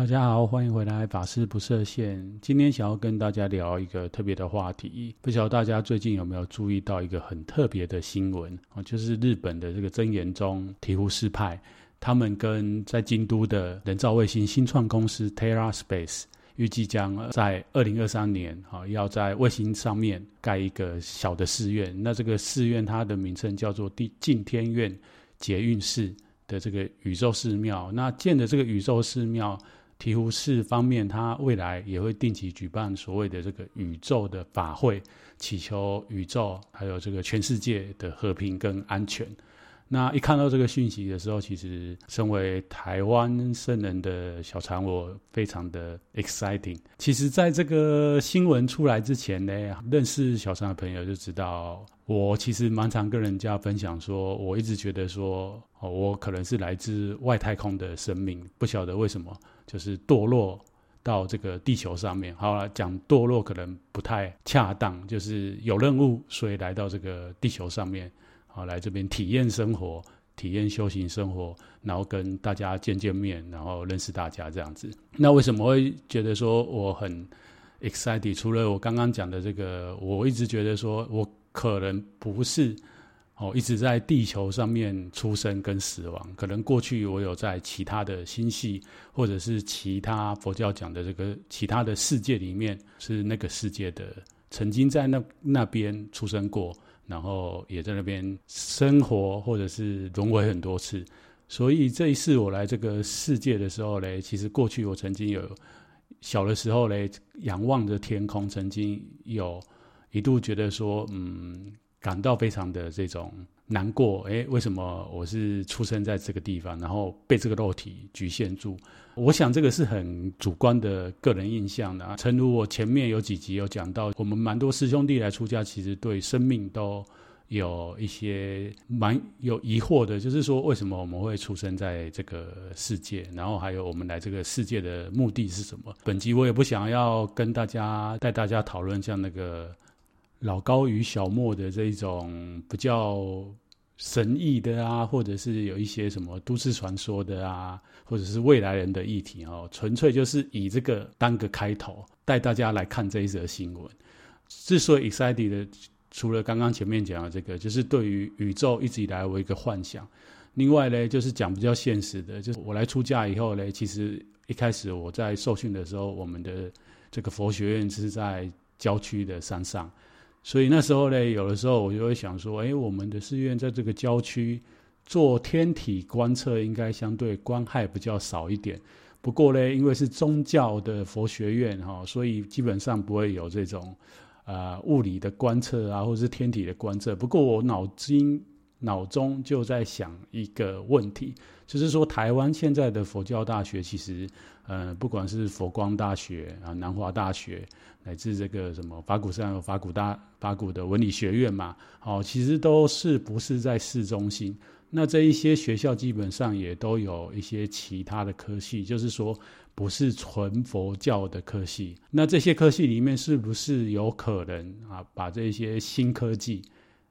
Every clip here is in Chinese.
大家好，欢迎回来，法师不设限。今天想要跟大家聊一个特别的话题，不晓得大家最近有没有注意到一个很特别的新闻啊？就是日本的这个真言宗醍醐寺派，他们跟在京都的人造卫星新创公司 Terra Space，预计将在二零二三年啊，要在卫星上面盖一个小的寺院。那这个寺院它的名称叫做地近天院捷运寺的这个宇宙寺庙。那建的这个宇宙寺庙。醍醐寺方面，他未来也会定期举办所谓的这个宇宙的法会，祈求宇宙还有这个全世界的和平跟安全。那一看到这个讯息的时候，其实身为台湾僧人的小禅，我非常的 exciting。其实，在这个新闻出来之前呢，认识小禅的朋友就知道，我其实蛮常跟人家分享说，我一直觉得说，哦，我可能是来自外太空的生命，不晓得为什么，就是堕落到这个地球上面。好了，讲堕落可能不太恰当，就是有任务，所以来到这个地球上面。好，来这边体验生活，体验修行生活，然后跟大家见见面，然后认识大家这样子。那为什么会觉得说我很 excited？除了我刚刚讲的这个，我一直觉得说我可能不是哦，一直在地球上面出生跟死亡。可能过去我有在其他的星系，或者是其他佛教讲的这个其他的世界里面，是那个世界的，曾经在那那边出生过。然后也在那边生活，或者是轮回很多次，所以这一次我来这个世界的时候嘞，其实过去我曾经有小的时候嘞，仰望着天空，曾经有一度觉得说，嗯，感到非常的这种。难过，诶，为什么我是出生在这个地方，然后被这个肉体局限住？我想这个是很主观的个人印象的啊。诚如我前面有几集有讲到，我们蛮多师兄弟来出家，其实对生命都有一些蛮有疑惑的，就是说为什么我们会出生在这个世界，然后还有我们来这个世界的目的是什么？本集我也不想要跟大家带大家讨论像那个。老高与小莫的这一种比较神异的啊，或者是有一些什么都市传说的啊，或者是未来人的议题哦，纯粹就是以这个当个开头，带大家来看这一则新闻。之所以 excited 的，除了刚刚前面讲的这个，就是对于宇宙一直以来我一个幻想。另外呢，就是讲比较现实的，就是我来出家以后呢，其实一开始我在受训的时候，我们的这个佛学院是在郊区的山上。所以那时候呢，有的时候我就会想说，哎，我们的寺院在这个郊区做天体观测，应该相对光害比较少一点。不过呢，因为是宗教的佛学院哈，所以基本上不会有这种啊物理的观测啊，或者是天体的观测。不过我脑筋脑中就在想一个问题，就是说台湾现在的佛教大学其实。呃，不管是佛光大学啊、南华大学，乃至这个什么法鼓山有法鼓大法鼓的文理学院嘛，哦，其实都是不是在市中心。那这一些学校基本上也都有一些其他的科系，就是说不是纯佛教的科系。那这些科系里面是不是有可能啊，把这些新科技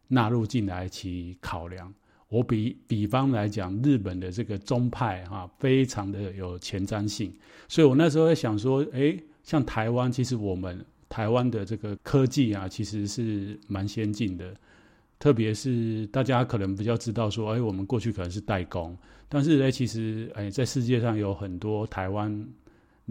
纳入进来去考量？我比比方来讲，日本的这个宗派哈、非常的有前瞻性，所以我那时候在想说，哎，像台湾，其实我们台湾的这个科技啊，其实是蛮先进的，特别是大家可能比较知道说，哎，我们过去可能是代工，但是呢，其实哎，在世界上有很多台湾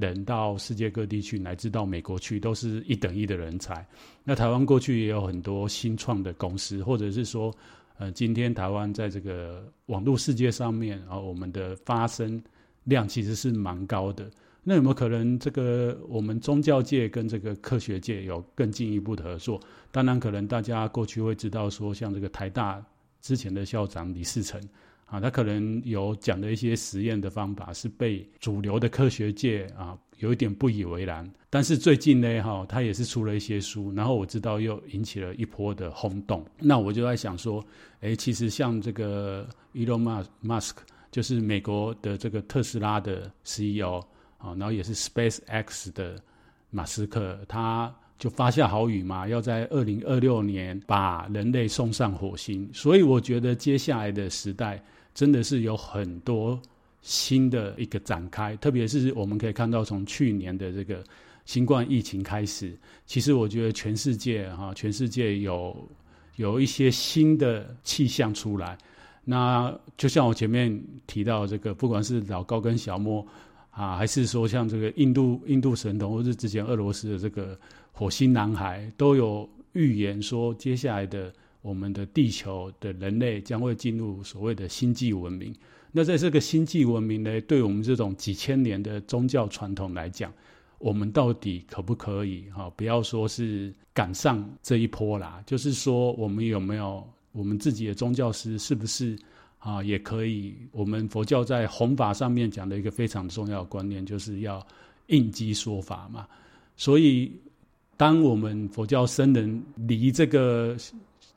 人到世界各地去，乃至到美国去，都是一等一的人才。那台湾过去也有很多新创的公司，或者是说。呃，今天台湾在这个网络世界上面，啊，我们的发声量其实是蛮高的。那有没有可能，这个我们宗教界跟这个科学界有更进一步的合作？当然，可能大家过去会知道说，像这个台大之前的校长李嗣涔。啊，他可能有讲的一些实验的方法是被主流的科学界啊有一点不以为然，但是最近呢，哈，他也是出了一些书，然后我知道又引起了一波的轰动。那我就在想说，哎，其实像这个 Elon Musk，就是美国的这个特斯拉的 CEO 啊，然后也是 SpaceX 的马斯克，他就发下豪语嘛，要在二零二六年把人类送上火星。所以我觉得接下来的时代。真的是有很多新的一个展开，特别是我们可以看到从去年的这个新冠疫情开始，其实我觉得全世界哈，全世界有有一些新的气象出来。那就像我前面提到这个，不管是老高跟小莫啊，还是说像这个印度印度神童，或是之前俄罗斯的这个火星男孩，都有预言说，接下来的我们的地球的人类将会进入所谓的星际文明。那在这个星际文明呢，对我们这种几千年的宗教传统来讲，我们到底可不可以哈？不要说是赶上这一波啦，就是说我们有没有？我们自己的宗教师是不是啊，也可以？我们佛教在弘法上面讲的一个非常重要的观念，就是要应机说法嘛。所以，当我们佛教僧人离这个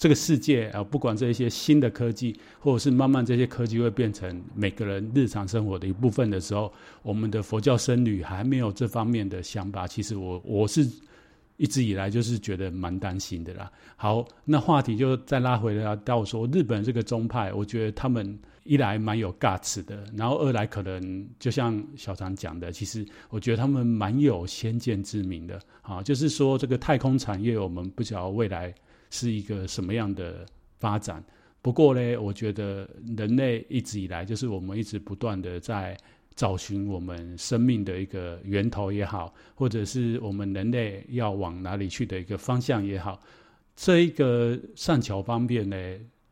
这个世界啊，不管这一些新的科技，或者是慢慢这些科技会变成每个人日常生活的一部分的时候，我们的佛教僧侣还没有这方面的想法。其实我我是。一直以来就是觉得蛮担心的啦。好，那话题就再拉回来到说，日本这个宗派，我觉得他们一来蛮有 guts 的，然后二来可能就像小常讲的，其实我觉得他们蛮有先见之明的。啊，就是说这个太空产业，我们不晓得未来是一个什么样的发展。不过呢，我觉得人类一直以来就是我们一直不断的在。找寻我们生命的一个源头也好，或者是我们人类要往哪里去的一个方向也好，这一个善巧方便呢，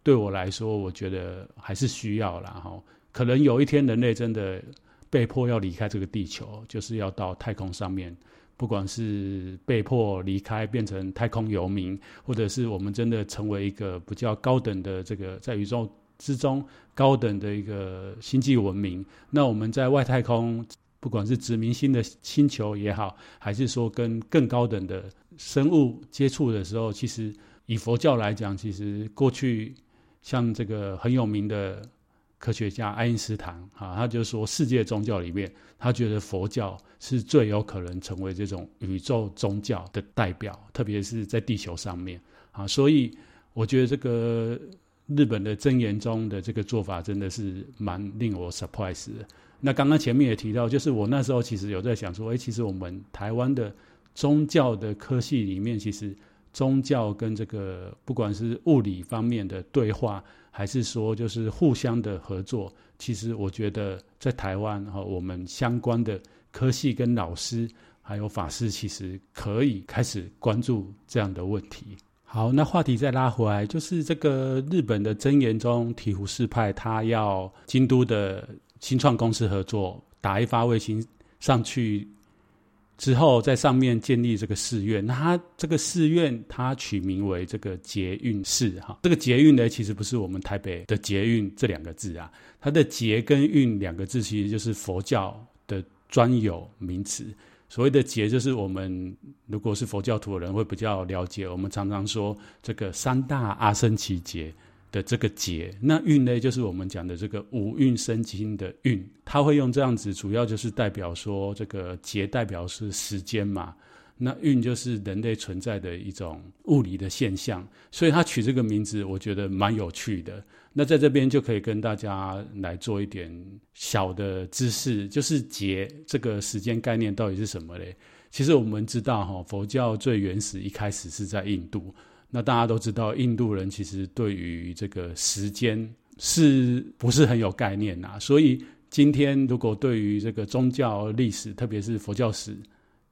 对我来说，我觉得还是需要啦哈。可能有一天人类真的被迫要离开这个地球，就是要到太空上面，不管是被迫离开变成太空游民，或者是我们真的成为一个比较高等的这个在宇宙。之中高等的一个星际文明，那我们在外太空，不管是殖民新的星球也好，还是说跟更高等的生物接触的时候，其实以佛教来讲，其实过去像这个很有名的科学家爱因斯坦啊，他就说世界宗教里面，他觉得佛教是最有可能成为这种宇宙宗教的代表，特别是在地球上面啊，所以我觉得这个。日本的真言宗的这个做法真的是蛮令我 surprise 的。那刚刚前面也提到，就是我那时候其实有在想说，哎，其实我们台湾的宗教的科系里面，其实宗教跟这个不管是物理方面的对话，还是说就是互相的合作，其实我觉得在台湾哈，我们相关的科系跟老师还有法师，其实可以开始关注这样的问题。好，那话题再拉回来，就是这个日本的真言宗醍醐寺派，他要京都的新创公司合作，打一发卫星上去之后，在上面建立这个寺院。那它这个寺院，它取名为这个捷运寺哈。这个捷运呢，其实不是我们台北的捷运这两个字啊，它的捷跟运两个字，其实就是佛教的专有名词。所谓的劫，就是我们如果是佛教徒的人会比较了解。我们常常说这个三大阿僧只劫的这个劫，那运呢，就是我们讲的这个五蕴生金的运，它会用这样子，主要就是代表说这个劫代表是时间嘛。那运就是人类存在的一种物理的现象，所以它取这个名字，我觉得蛮有趣的。那在这边就可以跟大家来做一点小的知识，就是劫这个时间概念到底是什么嘞？其实我们知道哈，佛教最原始一开始是在印度。那大家都知道，印度人其实对于这个时间是不是很有概念呐？所以今天如果对于这个宗教历史，特别是佛教史，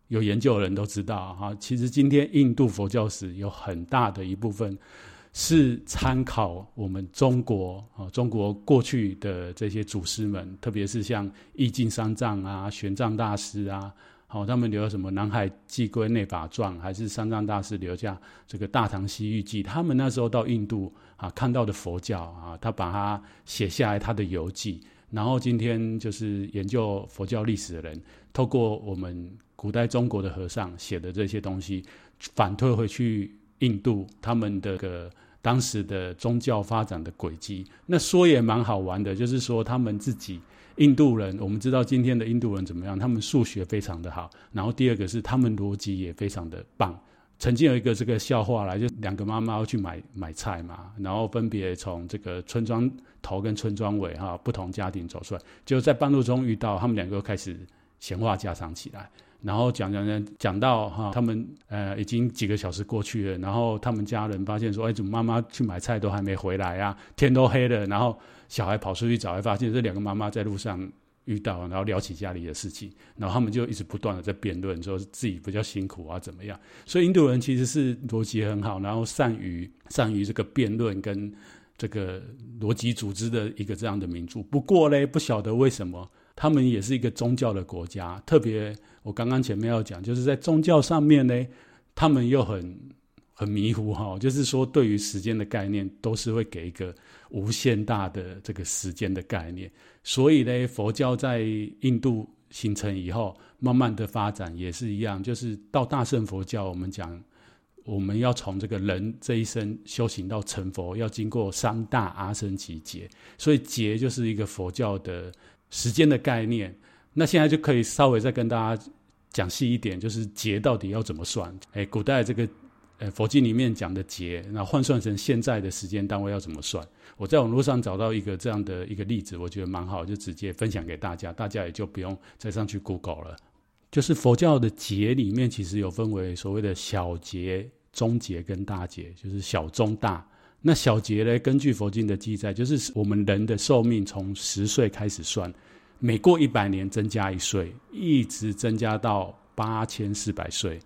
有研究的人都知道哈，其实今天印度佛教史有很大的一部分是参考我们中国啊，中国过去的这些祖师们，特别是像义净三藏啊、玄奘大师啊，好，他们留了什么《南海寄归内法传》，还是三藏大师留下这个《大唐西域记》，他们那时候到印度啊看到的佛教啊，他把它写下来他的游记，然后今天就是研究佛教历史的人，透过我们。古代中国的和尚写的这些东西，反推回去印度他们的个当时的宗教发展的轨迹，那说也蛮好玩的，就是说他们自己印度人，我们知道今天的印度人怎么样？他们数学非常的好，然后第二个是他们逻辑也非常的棒，曾经有一个这个笑话来，就两个妈妈要去买买菜嘛，然后分别从这个村庄头跟村庄尾哈不同家庭走出来，就在半路中遇到，他们两个开始闲话家常起来，然后讲讲讲讲到哈，他们呃已经几个小时过去了，然后他们家人发现说，哎，怎么妈妈去买菜都还没回来啊？天都黑了，然后小孩跑出去找，还发现这两个妈妈在路上。遇到，然后聊起家里的事情，然后他们就一直不断的在辩论，说自己比较辛苦啊，怎么样？所以印度人其实是逻辑很好，然后善于善于这个辩论跟这个逻辑组织的一个这样的民族。不过呢，不晓得为什么他们也是一个宗教的国家，特别我刚刚前面要讲，就是在宗教上面呢，他们又很很迷糊哈，就是说对于时间的概念都是会给一个无限大的这个时间的概念。所以呢，佛教在印度形成以后，慢慢的发展也是一样，就是到大乘佛教，我们讲我们要从这个人这一生修行到成佛，要经过三大阿僧只劫，所以劫就是一个佛教的时间的概念。那现在就可以稍微再跟大家讲细一点，就是劫到底要怎么算？哎，古代这个。呃，佛经里面讲的劫，那换算成现在的时间单位要怎么算？我在网络上找到一个这样的一个例子，我觉得蛮好，就直接分享给大家，大家也就不用再上去 Google 了。就是佛教的劫里面，其实有分为所谓的小劫、中劫跟大劫，就是小、中、大。那小劫呢，根据佛经的记载，就是我们人的寿命从十岁开始算，每过一百年增加一岁，一直增加到八千四百岁。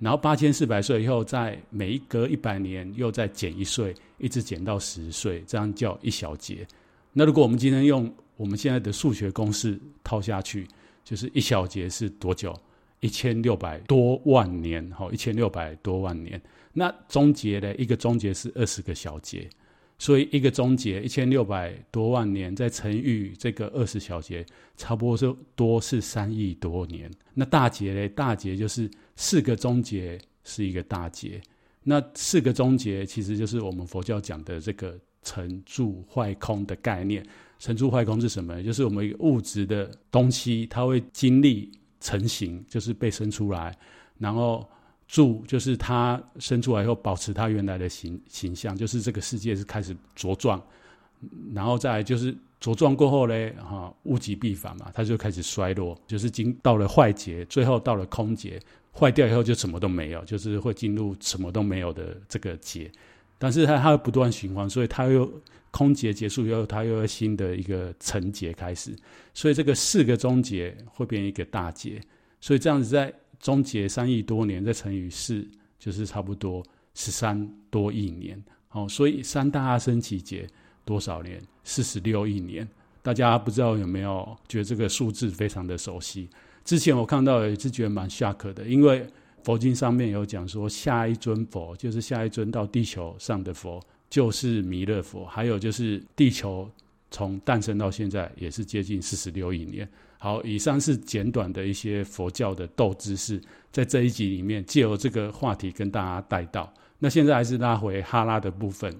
然后八千四百岁以后，再每一隔一百年又再减一岁，一直减到十岁，这样叫一小节。那如果我们今天用我们现在的数学公式套下去，就是一小节是多久？一千六百多万年，好，一千六百多万年。那终结呢？一个终结是二十个小节，所以一个中劫一千六百多万年，再乘以这个二十小节，差不多是多是三亿多年。那大劫呢？大劫就是。四个中劫是一个大劫，那四个中劫其实就是我们佛教讲的这个成住坏空的概念。成住坏空是什么？就是我们一个物质的东西，它会经历成型，就是被生出来，然后住就是它生出来以后保持它原来的形形象，就是这个世界是开始茁壮，然后再就是茁壮过后呢，哈，物极必反嘛，它就开始衰落，就是经到了坏劫，最后到了空劫。坏掉以后就什么都没有，就是会进入什么都没有的这个劫，但是它它会不断循环，所以它又空劫结束以后，它又有新的一个成劫开始，所以这个四个中劫会变一个大劫，所以这样子在终结三亿多年再乘以四，就是差不多十三多亿年。好，所以三大阿僧只劫多少年？四十六亿年。大家不知道有没有觉得这个数字非常的熟悉？之前我看到也是觉得蛮吓客的，因为佛经上面有讲说，下一尊佛就是下一尊到地球上的佛就是弥勒佛，还有就是地球从诞生到现在也是接近四十六亿年。好，以上是简短的一些佛教的斗知识，在这一集里面借由这个话题跟大家带到。那现在还是拉回哈拉的部分，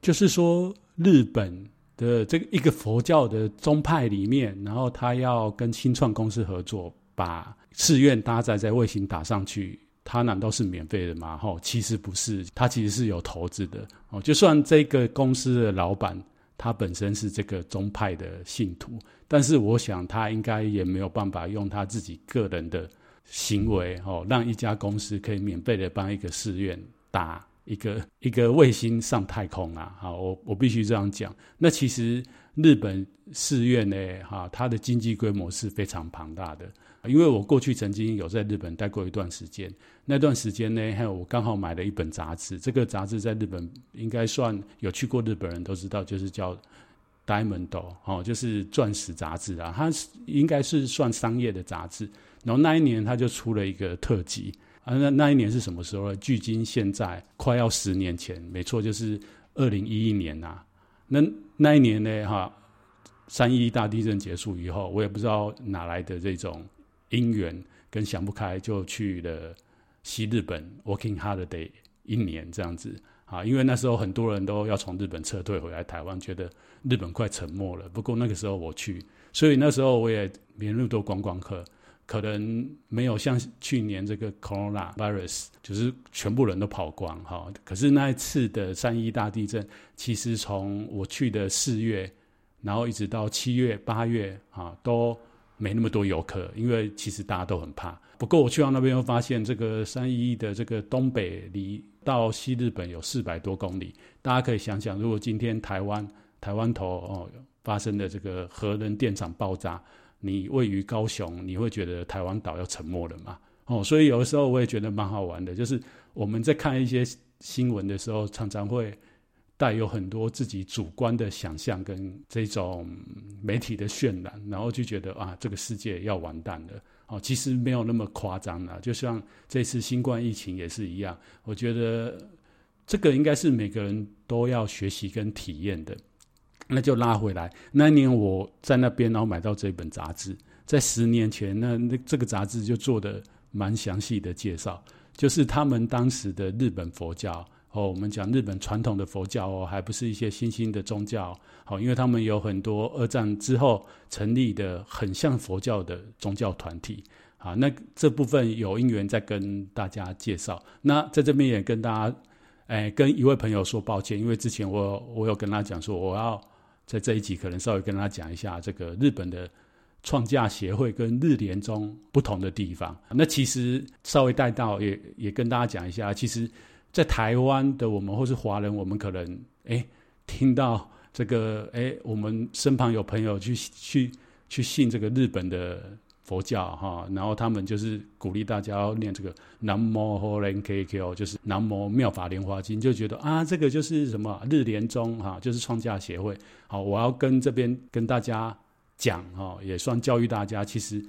就是说日本。的这个一个佛教的宗派里面，然后他要跟新创公司合作，把寺院搭载在卫星打上去，他难道是免费的吗？吼，其实不是，他其实是有投资的哦。就算这个公司的老板他本身是这个宗派的信徒，但是我想他应该也没有办法用他自己个人的行为哦，让一家公司可以免费的帮一个寺院打。一个一个卫星上太空啊！好，我我必须这样讲。那其实日本寺院呢，哈，它的经济规模是非常庞大的。因为我过去曾经有在日本待过一段时间，那段时间呢，还有我刚好买了一本杂志。这个杂志在日本应该算有去过日本人都知道，就是叫《Diamond》哦，就是钻石杂志啊。它是应该是算商业的杂志。然后那一年，它就出了一个特辑。啊，那那一年是什么时候呢？距今现在快要十年前，没错，就是二零一一年呐、啊。那那一年呢，哈，三一大地震结束以后，我也不知道哪来的这种因缘跟想不开，就去了西日本 working holiday 一年这样子啊。因为那时候很多人都要从日本撤退回来台湾，觉得日本快沉没了。不过那个时候我去，所以那时候我也没那么多观光客。可能没有像去年这个 Corona Virus，就是全部人都跑光哈。可是那一次的三一大地震，其实从我去的四月，然后一直到七月、八月啊，都没那么多游客，因为其实大家都很怕。不过我去到那边又发现，这个三一的这个东北离到西日本有四百多公里，大家可以想想，如果今天台湾台湾头哦发生的这个核能电厂爆炸。你位于高雄，你会觉得台湾岛要沉没了吗？哦，所以有的时候我也觉得蛮好玩的，就是我们在看一些新闻的时候，常常会带有很多自己主观的想象跟这种媒体的渲染，然后就觉得啊，这个世界要完蛋了。哦，其实没有那么夸张啊，就像这次新冠疫情也是一样，我觉得这个应该是每个人都要学习跟体验的。那就拉回来，那一年我在那边，然后买到这本杂志，在十年前，那那这个杂志就做的蛮详细的介绍，就是他们当时的日本佛教哦，我们讲日本传统的佛教哦，还不是一些新兴的宗教哦，因为他们有很多二战之后成立的很像佛教的宗教团体啊，那这部分有因缘再跟大家介绍。那在这边也跟大家，哎，跟一位朋友说抱歉，因为之前我我有跟他讲说我要。在这一集可能稍微跟大家讲一下这个日本的创价协会跟日联中不同的地方。那其实稍微带到也也跟大家讲一下，其实，在台湾的我们或是华人，我们可能哎听到这个哎，我们身旁有朋友去去去信这个日本的。佛教哈，然后他们就是鼓励大家要念这个南无法莲 KQ，就是南无妙法莲华经，就觉得啊，这个就是什么日莲宗哈，就是创价协会。好，我要跟这边跟大家讲哈，也算教育大家，其实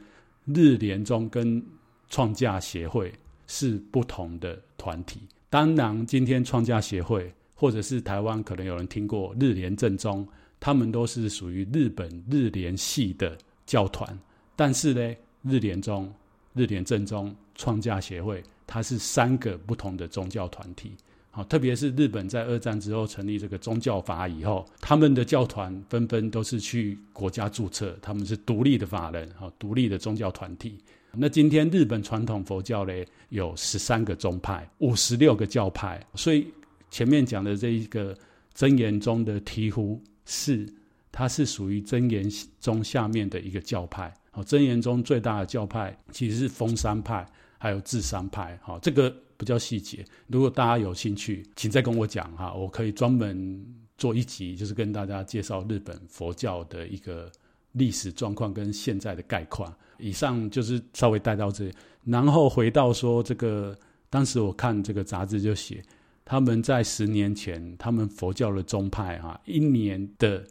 日莲宗跟创价协会是不同的团体。当然，今天创价协会或者是台湾可能有人听过日莲正宗，他们都是属于日本日莲系的教团。但是呢，日莲宗、日莲正宗、创价协会，它是三个不同的宗教团体。好，特别是日本在二战之后成立这个宗教法以后，他们的教团纷纷都是去国家注册，他们是独立的法人，好，独立的宗教团体。那今天日本传统佛教呢，有十三个宗派，五十六个教派，所以前面讲的这一个真言宗的醍醐寺，它是属于真言宗下面的一个教派。哦，真言宗最大的教派其实是封山派，还有智山派。好，这个比较细节。如果大家有兴趣，请再跟我讲哈，我可以专门做一集，就是跟大家介绍日本佛教的一个历史状况跟现在的概况。以上就是稍微带到这里，然后回到说这个，当时我看这个杂志就写，他们在十年前，他们佛教的宗派哈，一年的。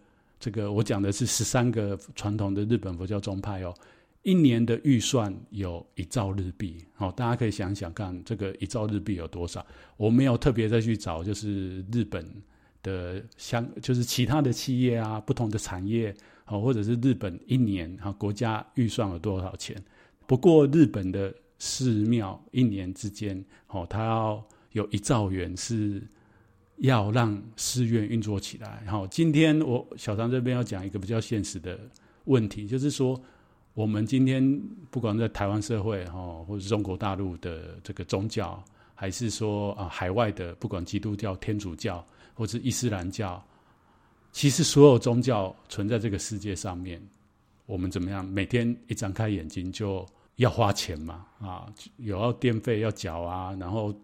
这个我讲的是十三个传统的日本佛教宗派哦，一年的预算有一兆日币，好，大家可以想想看，这个一兆日币有多少？我没有特别再去找，就是日本的相，就是其他的企业啊，不同的产业，好，或者是日本一年啊，国家预算有多少钱？不过日本的寺庙一年之间，哦，它要有一兆元是。要让寺院运作起来。好，今天我小张这边要讲一个比较现实的问题，就是说，我们今天不管在台湾社会哈，或者是中国大陆的这个宗教，还是说啊海外的，不管基督教、天主教或者伊斯兰教，其实所有宗教存在这个世界上面，我们怎么样？每天一张开眼睛就要花钱嘛，啊，有要电费要缴啊，然后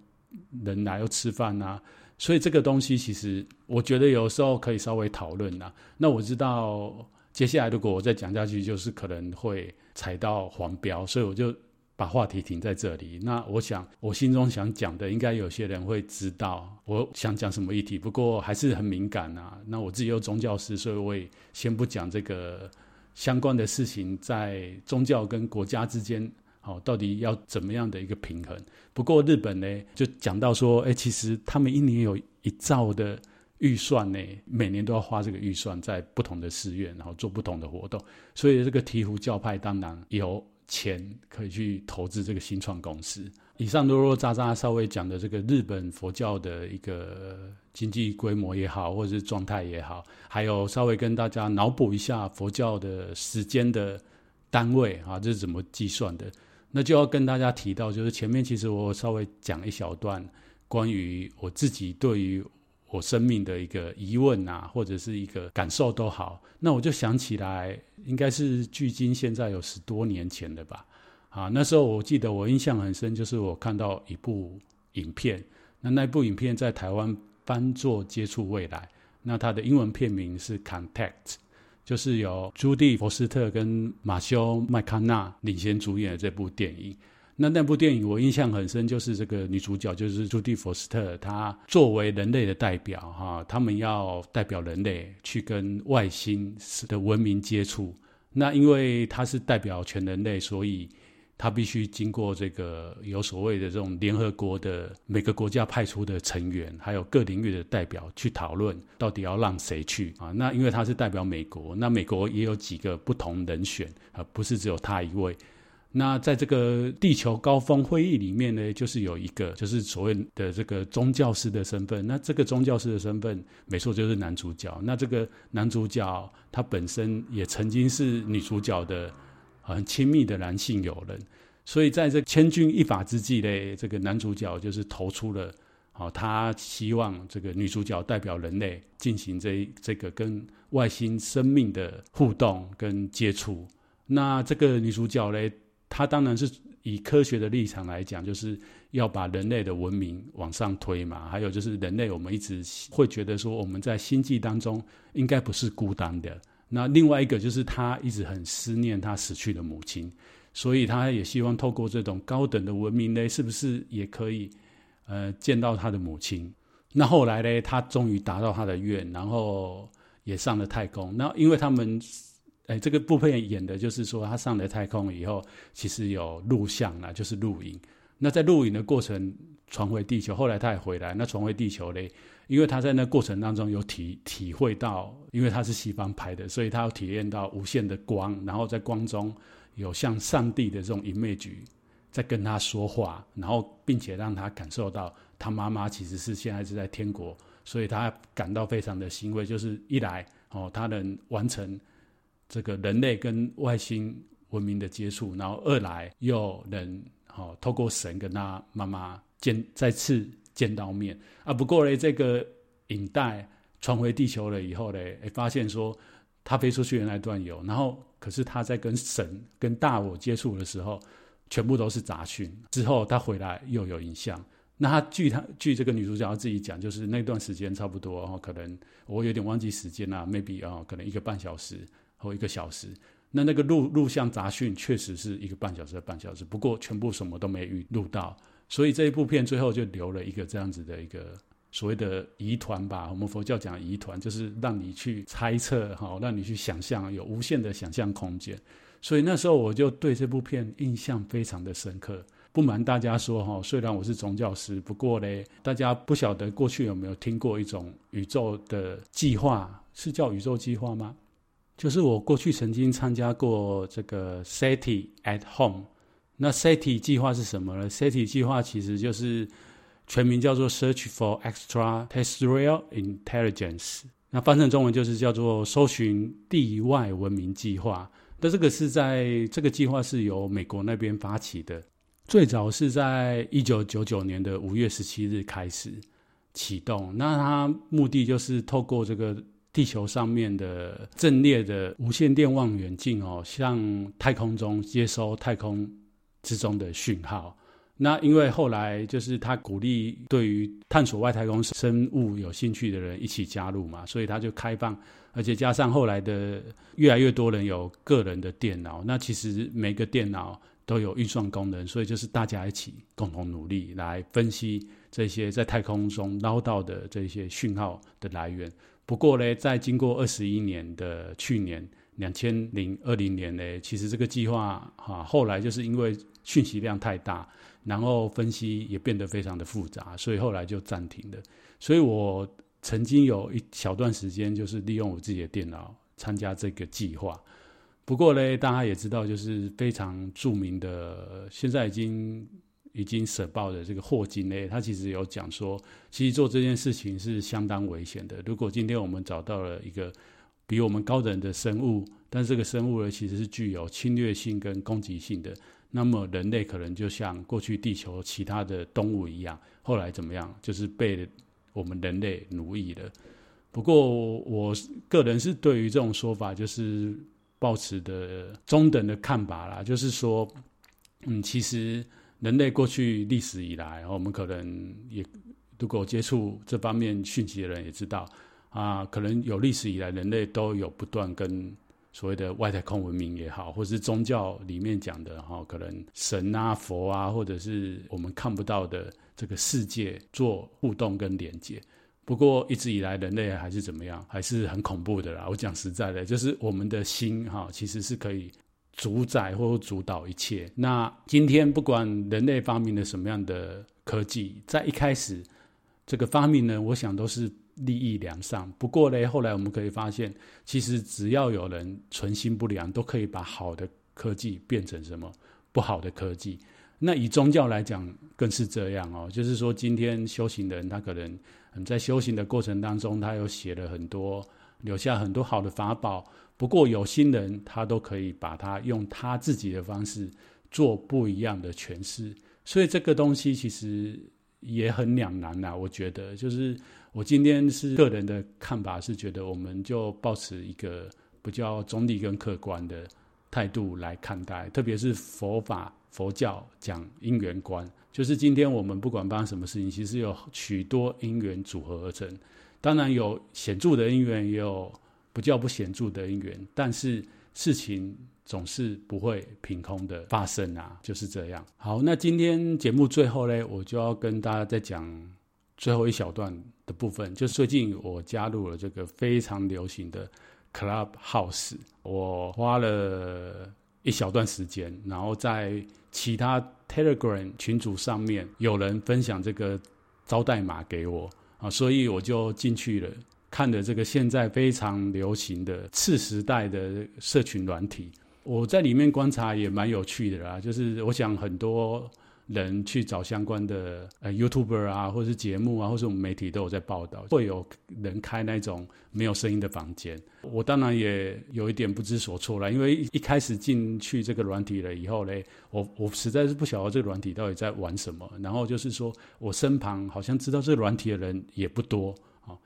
人来要吃饭啊。所以这个东西其实，我觉得有时候可以稍微讨论呐。那我知道接下来如果我再讲下去，就是可能会踩到黄标，所以我就把话题停在这里。那我想我心中想讲的，应该有些人会知道我想讲什么议题，不过还是很敏感呐。那我自己又宗教师，所以我也先不讲这个相关的事情，在宗教跟国家之间。哦，到底要怎么样的一个平衡？不过日本呢，就讲到说，哎，其实他们一年有一兆的预算呢，每年都要花这个预算在不同的寺院，然后做不同的活动。所以这个醍醐教派当然有钱可以去投资这个新创公司。以上啰啰杂杂稍微讲的这个日本佛教的一个经济规模也好，或者是状态也好，还有稍微跟大家脑补一下佛教的时间的。单位啊，这是怎么计算的？那就要跟大家提到，就是前面其实我稍微讲一小段关于我自己对于我生命的一个疑问啊，或者是一个感受都好。那我就想起来，应该是距今现在有十多年前了吧？啊，那时候我记得我印象很深，就是我看到一部影片，那那部影片在台湾翻作《接触未来》，那它的英文片名是《Contact》。就是由朱迪·佛斯特跟马修·麦康纳领衔主演的这部电影。那那部电影我印象很深，就是这个女主角就是朱迪·佛斯特，她作为人类的代表，哈，他们要代表人类去跟外星的文明接触。那因为她是代表全人类，所以。他必须经过这个有所谓的这种联合国的每个国家派出的成员，还有各领域的代表去讨论，到底要让谁去啊？那因为他是代表美国，那美国也有几个不同人选啊，不是只有他一位。那在这个地球高峰会议里面呢，就是有一个就是所谓的这个宗教师的身份。那这个宗教师的身份，没错，就是男主角。那这个男主角他本身也曾经是女主角的。很亲密的男性友人，所以在这千钧一发之际呢，这个男主角就是投出了，好，他希望这个女主角代表人类进行这这个跟外星生命的互动跟接触。那这个女主角呢，她当然是以科学的立场来讲，就是要把人类的文明往上推嘛。还有就是人类，我们一直会觉得说，我们在星际当中应该不是孤单的。那另外一个就是他一直很思念他死去的母亲，所以他也希望透过这种高等的文明呢，是不是也可以呃见到他的母亲？那后来呢，他终于达到他的愿，然后也上了太空。那因为他们哎，这个部片演的就是说他上了太空以后，其实有录像啦，就是录影。那在录影的过程传回地球，后来他也回来，那传回地球嘞。因为他在那过程当中有体体会到，因为他是西方拍的，所以他有体验到无限的光，然后在光中有像上帝的这种 image 在跟他说话，然后并且让他感受到他妈妈其实是现在是在天国，所以他感到非常的欣慰。就是一来哦，他能完成这个人类跟外星文明的接触，然后二来又能哦透过神跟他妈妈见再次。见到面啊，不过呢，这个影带传回地球了以后呢，哎，发现说他飞出去的那段有，然后可是他在跟神、跟大我接触的时候，全部都是杂讯。之后他回来又有影像。那他据他据这个女主角自己讲，就是那段时间差不多，哦，可能我有点忘记时间了，maybe 啊，哦，可能一个半小时或一个小时。那那个录录像杂讯确实是一个半小时的半小时，不过全部什么都没录到。所以这一部片最后就留了一个这样子的一个所谓的疑团吧，我们佛教讲疑团，就是让你去猜测，哈，让你去想象，有无限的想象空间。所以那时候我就对这部片印象非常的深刻。不瞒大家说，哈，虽然我是宗教师，不过呢，大家不晓得过去有没有听过一种宇宙的计划，是叫宇宙计划吗？就是我过去曾经参加过这个 SETI at Home。那 SETI 计划是什么呢？SETI 计划其实就是全名叫做 Search for Extraterrestrial Intelligence，那翻成中文就是叫做搜寻地外文明计划。那这个是在这个计划是由美国那边发起的，最早是在一九九九年的五月十七日开始启动。那它目的就是透过这个地球上面的阵列的无线电望远镜哦，向太空中接收太空。之中的讯号，那因为后来就是他鼓励对于探索外太空生物有兴趣的人一起加入嘛，所以他就开放，而且加上后来的越来越多人有个人的电脑，那其实每个电脑都有运算功能，所以就是大家一起共同努力来分析这些在太空中捞到的这些讯号的来源。不过呢，在经过二十一年的去年。两千零二零年呢，其实这个计划哈，后来就是因为讯息量太大，然后分析也变得非常的复杂，所以后来就暂停了。所以我曾经有一小段时间，就是利用我自己的电脑参加这个计划。不过呢，大家也知道，就是非常著名的，现在已经已经社报的这个霍金呢，他其实有讲说，其实做这件事情是相当危险的。如果今天我们找到了一个比我们高等的生物，但这个生物呢，其实是具有侵略性跟攻击性的。那么人类可能就像过去地球其他的动物一样，后来怎么样？就是被我们人类奴役了。不过我个人是对于这种说法，就是抱持的中等的看法啦。就是说，嗯，其实人类过去历史以来，我们可能也如果接触这方面讯息的人也知道啊，可能有历史以来人类都有不断跟。所谓的外太空文明也好，或是宗教里面讲的哈，可能神啊、佛啊，或者是我们看不到的这个世界做互动跟连接。不过一直以来，人类还是怎么样，还是很恐怖的啦。我讲实在的，就是我们的心哈，其实是可以主宰或主导一切。那今天不管人类发明了什么样的科技，在一开始这个发明呢，我想都是。利益良善，不过呢，后来我们可以发现，其实只要有人存心不良，都可以把好的科技变成什么不好的科技。那以宗教来讲，更是这样哦。就是说，今天修行人他可能在修行的过程当中，他有写了很多，留下很多好的法宝。不过有心人，他都可以把它用他自己的方式做不一样的诠释。所以这个东西其实也很两难呐。我觉得就是。我今天是个人的看法，是觉得我们就抱持一个比较中立跟客观的态度来看待，特别是佛法佛教讲因缘观，就是今天我们不管发生什么事情，其实有许多因缘组合而成，当然有显著的因缘，也有不叫不显著的因缘，但是事情总是不会凭空的发生啊，就是这样。好，那今天节目最后呢，我就要跟大家再讲最后一小段。的部分，就最近我加入了这个非常流行的 Clubhouse，我花了一小段时间，然后在其他 Telegram 群组上面有人分享这个招待码给我啊，所以我就进去了，看了这个现在非常流行的次时代的社群软体，我在里面观察也蛮有趣的啦，就是我想很多。人去找相关的呃 YouTuber 啊，或者是节目啊，或是我们媒体都有在报道，会有人开那种没有声音的房间。我当然也有一点不知所措了，因为一开始进去这个软体了以后呢，我我实在是不晓得这个软体到底在玩什么。然后就是说我身旁好像知道这个软体的人也不多啊，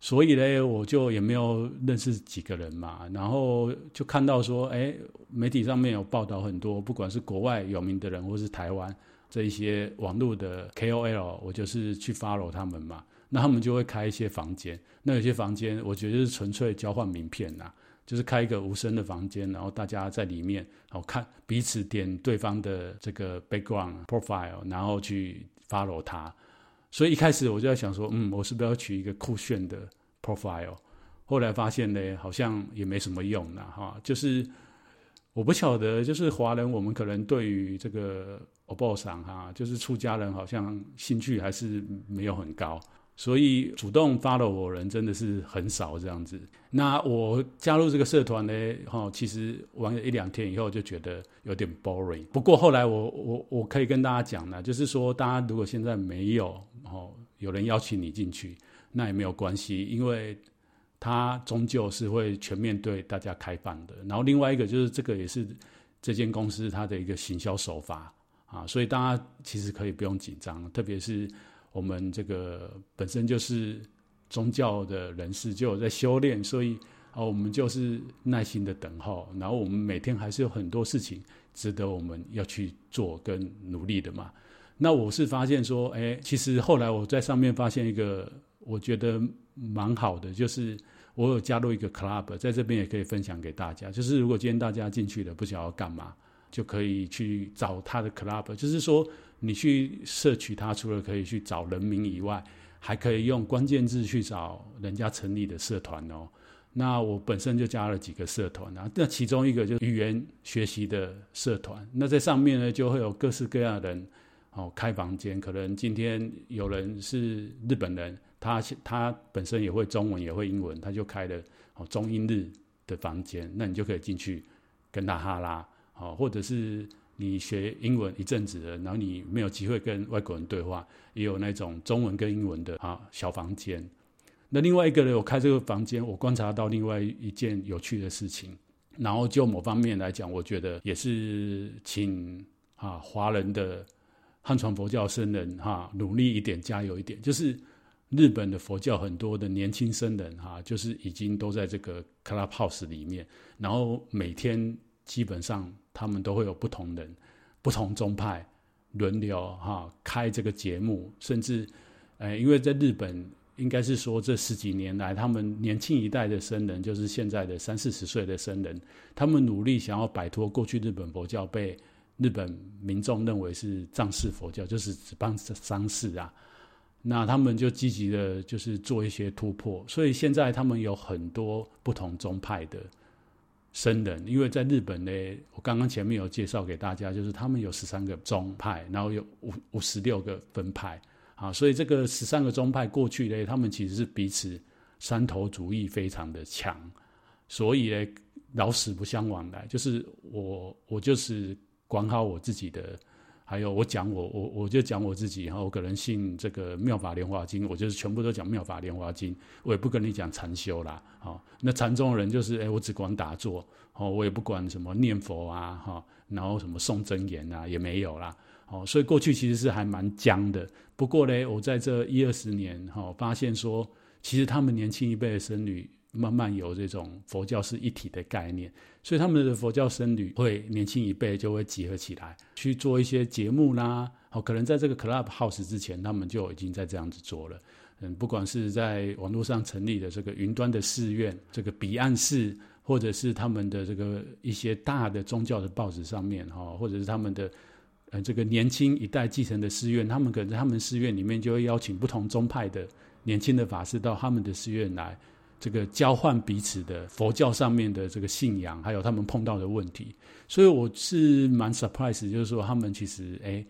所以呢，我就也没有认识几个人嘛。然后就看到说，哎，媒体上面有报道很多，不管是国外有名的人，或是台湾。这一些网络的 KOL，我就是去 follow 他们嘛，那他们就会开一些房间，那有些房间我觉得是纯粹交换名片呐，就是开一个无声的房间，然后大家在里面，好看彼此点对方的这个 background profile，然后去 follow 他。所以一开始我就在想说，嗯，我是不是要取一个酷炫的 profile？后来发现呢，好像也没什么用了哈，就是我不晓得，就是华人我们可能对于这个。我报上哈，就是出家人好像兴趣还是没有很高，所以主动 follow 我人真的是很少这样子。那我加入这个社团呢，哈，其实玩了一两天以后就觉得有点 boring。不过后来我我我可以跟大家讲呢，就是说大家如果现在没有哦有人邀请你进去，那也没有关系，因为它终究是会全面对大家开放的。然后另外一个就是这个也是这间公司它的一个行销手法。啊，所以大家其实可以不用紧张，特别是我们这个本身就是宗教的人士，就有在修炼，所以啊，我们就是耐心的等候。然后我们每天还是有很多事情值得我们要去做跟努力的嘛。那我是发现说，哎，其实后来我在上面发现一个我觉得蛮好的，就是我有加入一个 club，在这边也可以分享给大家。就是如果今天大家进去了，不晓得要干嘛。就可以去找他的 club，就是说你去摄取他，除了可以去找人名以外，还可以用关键字去找人家成立的社团哦。那我本身就加了几个社团啊，那其中一个就是语言学习的社团。那在上面呢，就会有各式各样的人哦开房间。可能今天有人是日本人，他他本身也会中文也会英文，他就开了哦中英日的房间，那你就可以进去跟他哈拉。好，或者是你学英文一阵子了，然后你没有机会跟外国人对话，也有那种中文跟英文的啊小房间。那另外一个呢，我开这个房间，我观察到另外一件有趣的事情，然后就某方面来讲，我觉得也是请啊华人的汉传佛教僧人哈、努力一点，加油一点。就是日本的佛教很多的年轻僧人哈、就是已经都在这个 Clubhouse 里面，然后每天基本上他们都会有不同人、不同宗派轮流哈、啊、开这个节目，甚至。哎，因为在日本，应该是说这十几年来，他们年轻一代的僧人，就是现在的三四十岁的僧人，他们努力想要摆脱过去日本佛教被日本民众认为是藏式佛教，就是只办丧事啊。那他们就积极的，就是做一些突破。所以现在他们有很多不同宗派的僧人，因为在日本呢，我刚刚前面有介绍给大家，就是他们有十三个宗派，然后有五五十六个分派。啊，所以这个十三个宗派过去呢，他们其实是彼此山头主义非常的强，所以呢，老死不相往来。就是我，我就是管好我自己的，还有我讲我，我我就讲我自己。然后我可能信这个妙法莲华经，我就是全部都讲妙法莲华经，我也不跟你讲禅修啦。好，那禅宗人就是，哎，我只管打坐，哦，我也不管什么念佛啊，哈，然后什么诵真言啊，也没有啦。哦，所以过去其实是还蛮僵的。不过呢，我在这一二十年哈、哦，发现说，其实他们年轻一辈的僧侣慢慢有这种佛教是一体的概念，所以他们的佛教僧侣会年轻一辈就会集合起来去做一些节目啦。哦，可能在这个 Clubhouse 之前，他们就已经在这样子做了。嗯，不管是在网络上成立的这个云端的寺院，这个彼岸寺，或者是他们的这个一些大的宗教的报纸上面哈、或者是他们的。呃，这个年轻一代继承的寺院，他们可能在他们寺院里面就会邀请不同宗派的年轻的法师到他们的寺院来，这个交换彼此的佛教上面的这个信仰，还有他们碰到的问题。所以我是蛮 surprise，就是说他们其实哎，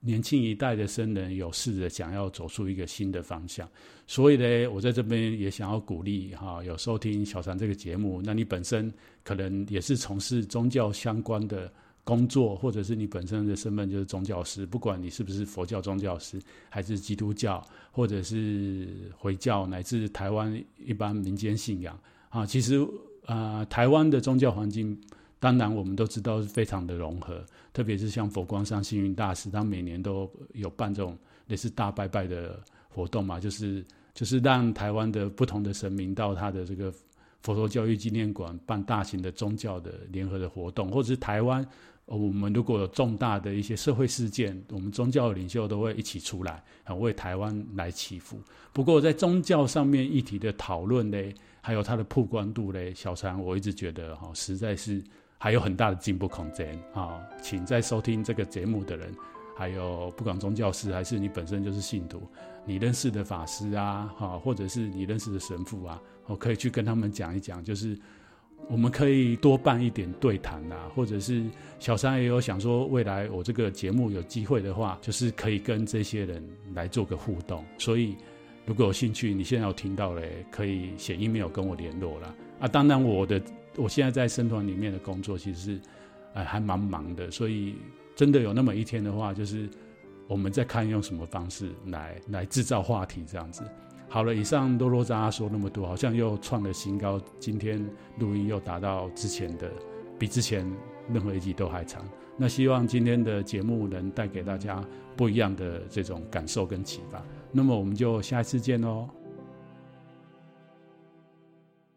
年轻一代的僧人有试着想要走出一个新的方向。所以呢，我在这边也想要鼓励哈，有收听小禅这个节目，那你本身可能也是从事宗教相关的。工作，或者是你本身的身份就是宗教师，不管你是不是佛教宗教师，还是基督教，或者是回教，乃至台湾一般民间信仰啊，其实啊、台湾的宗教环境，当然我们都知道是非常的融合，特别是像佛光山星云大师，他每年都有办这种类似大拜拜的活动嘛，就是就是让台湾的不同的神明到他的这个佛陀教育纪念馆办大型的宗教的联合的活动，或者是台湾。我们如果有重大的一些社会事件，我们宗教领袖都会一起出来，啊，为台湾来祈福。不过在宗教上面议题的讨论呢，还有它的曝光度呢，小禅我一直觉得哈，实在是还有很大的进步空间啊。请在收听这个节目的人，还有不管宗教师还是你本身就是信徒，你认识的法师啊，哈，或者是你认识的神父啊，我可以去跟他们讲一讲，就是。我们可以多办一点对谈啊，或者是小三也有想说，未来我这个节目有机会的话，就是可以跟这些人来做个互动。所以如果有兴趣，你现在有听到嘞，可以写 email 跟我联络啦。啊。当然，我的我现在在生团里面的工作其实是呃还蛮忙的，所以真的有那么一天的话，就是我们再看用什么方式来来制造话题这样子。好了，以上多啰杂杂说那么多，好像又创了新高。今天录音又达到之前的，比之前任何一集都还长。那希望今天的节目能带给大家不一样的这种感受跟启发。那么我们就下一次见喽。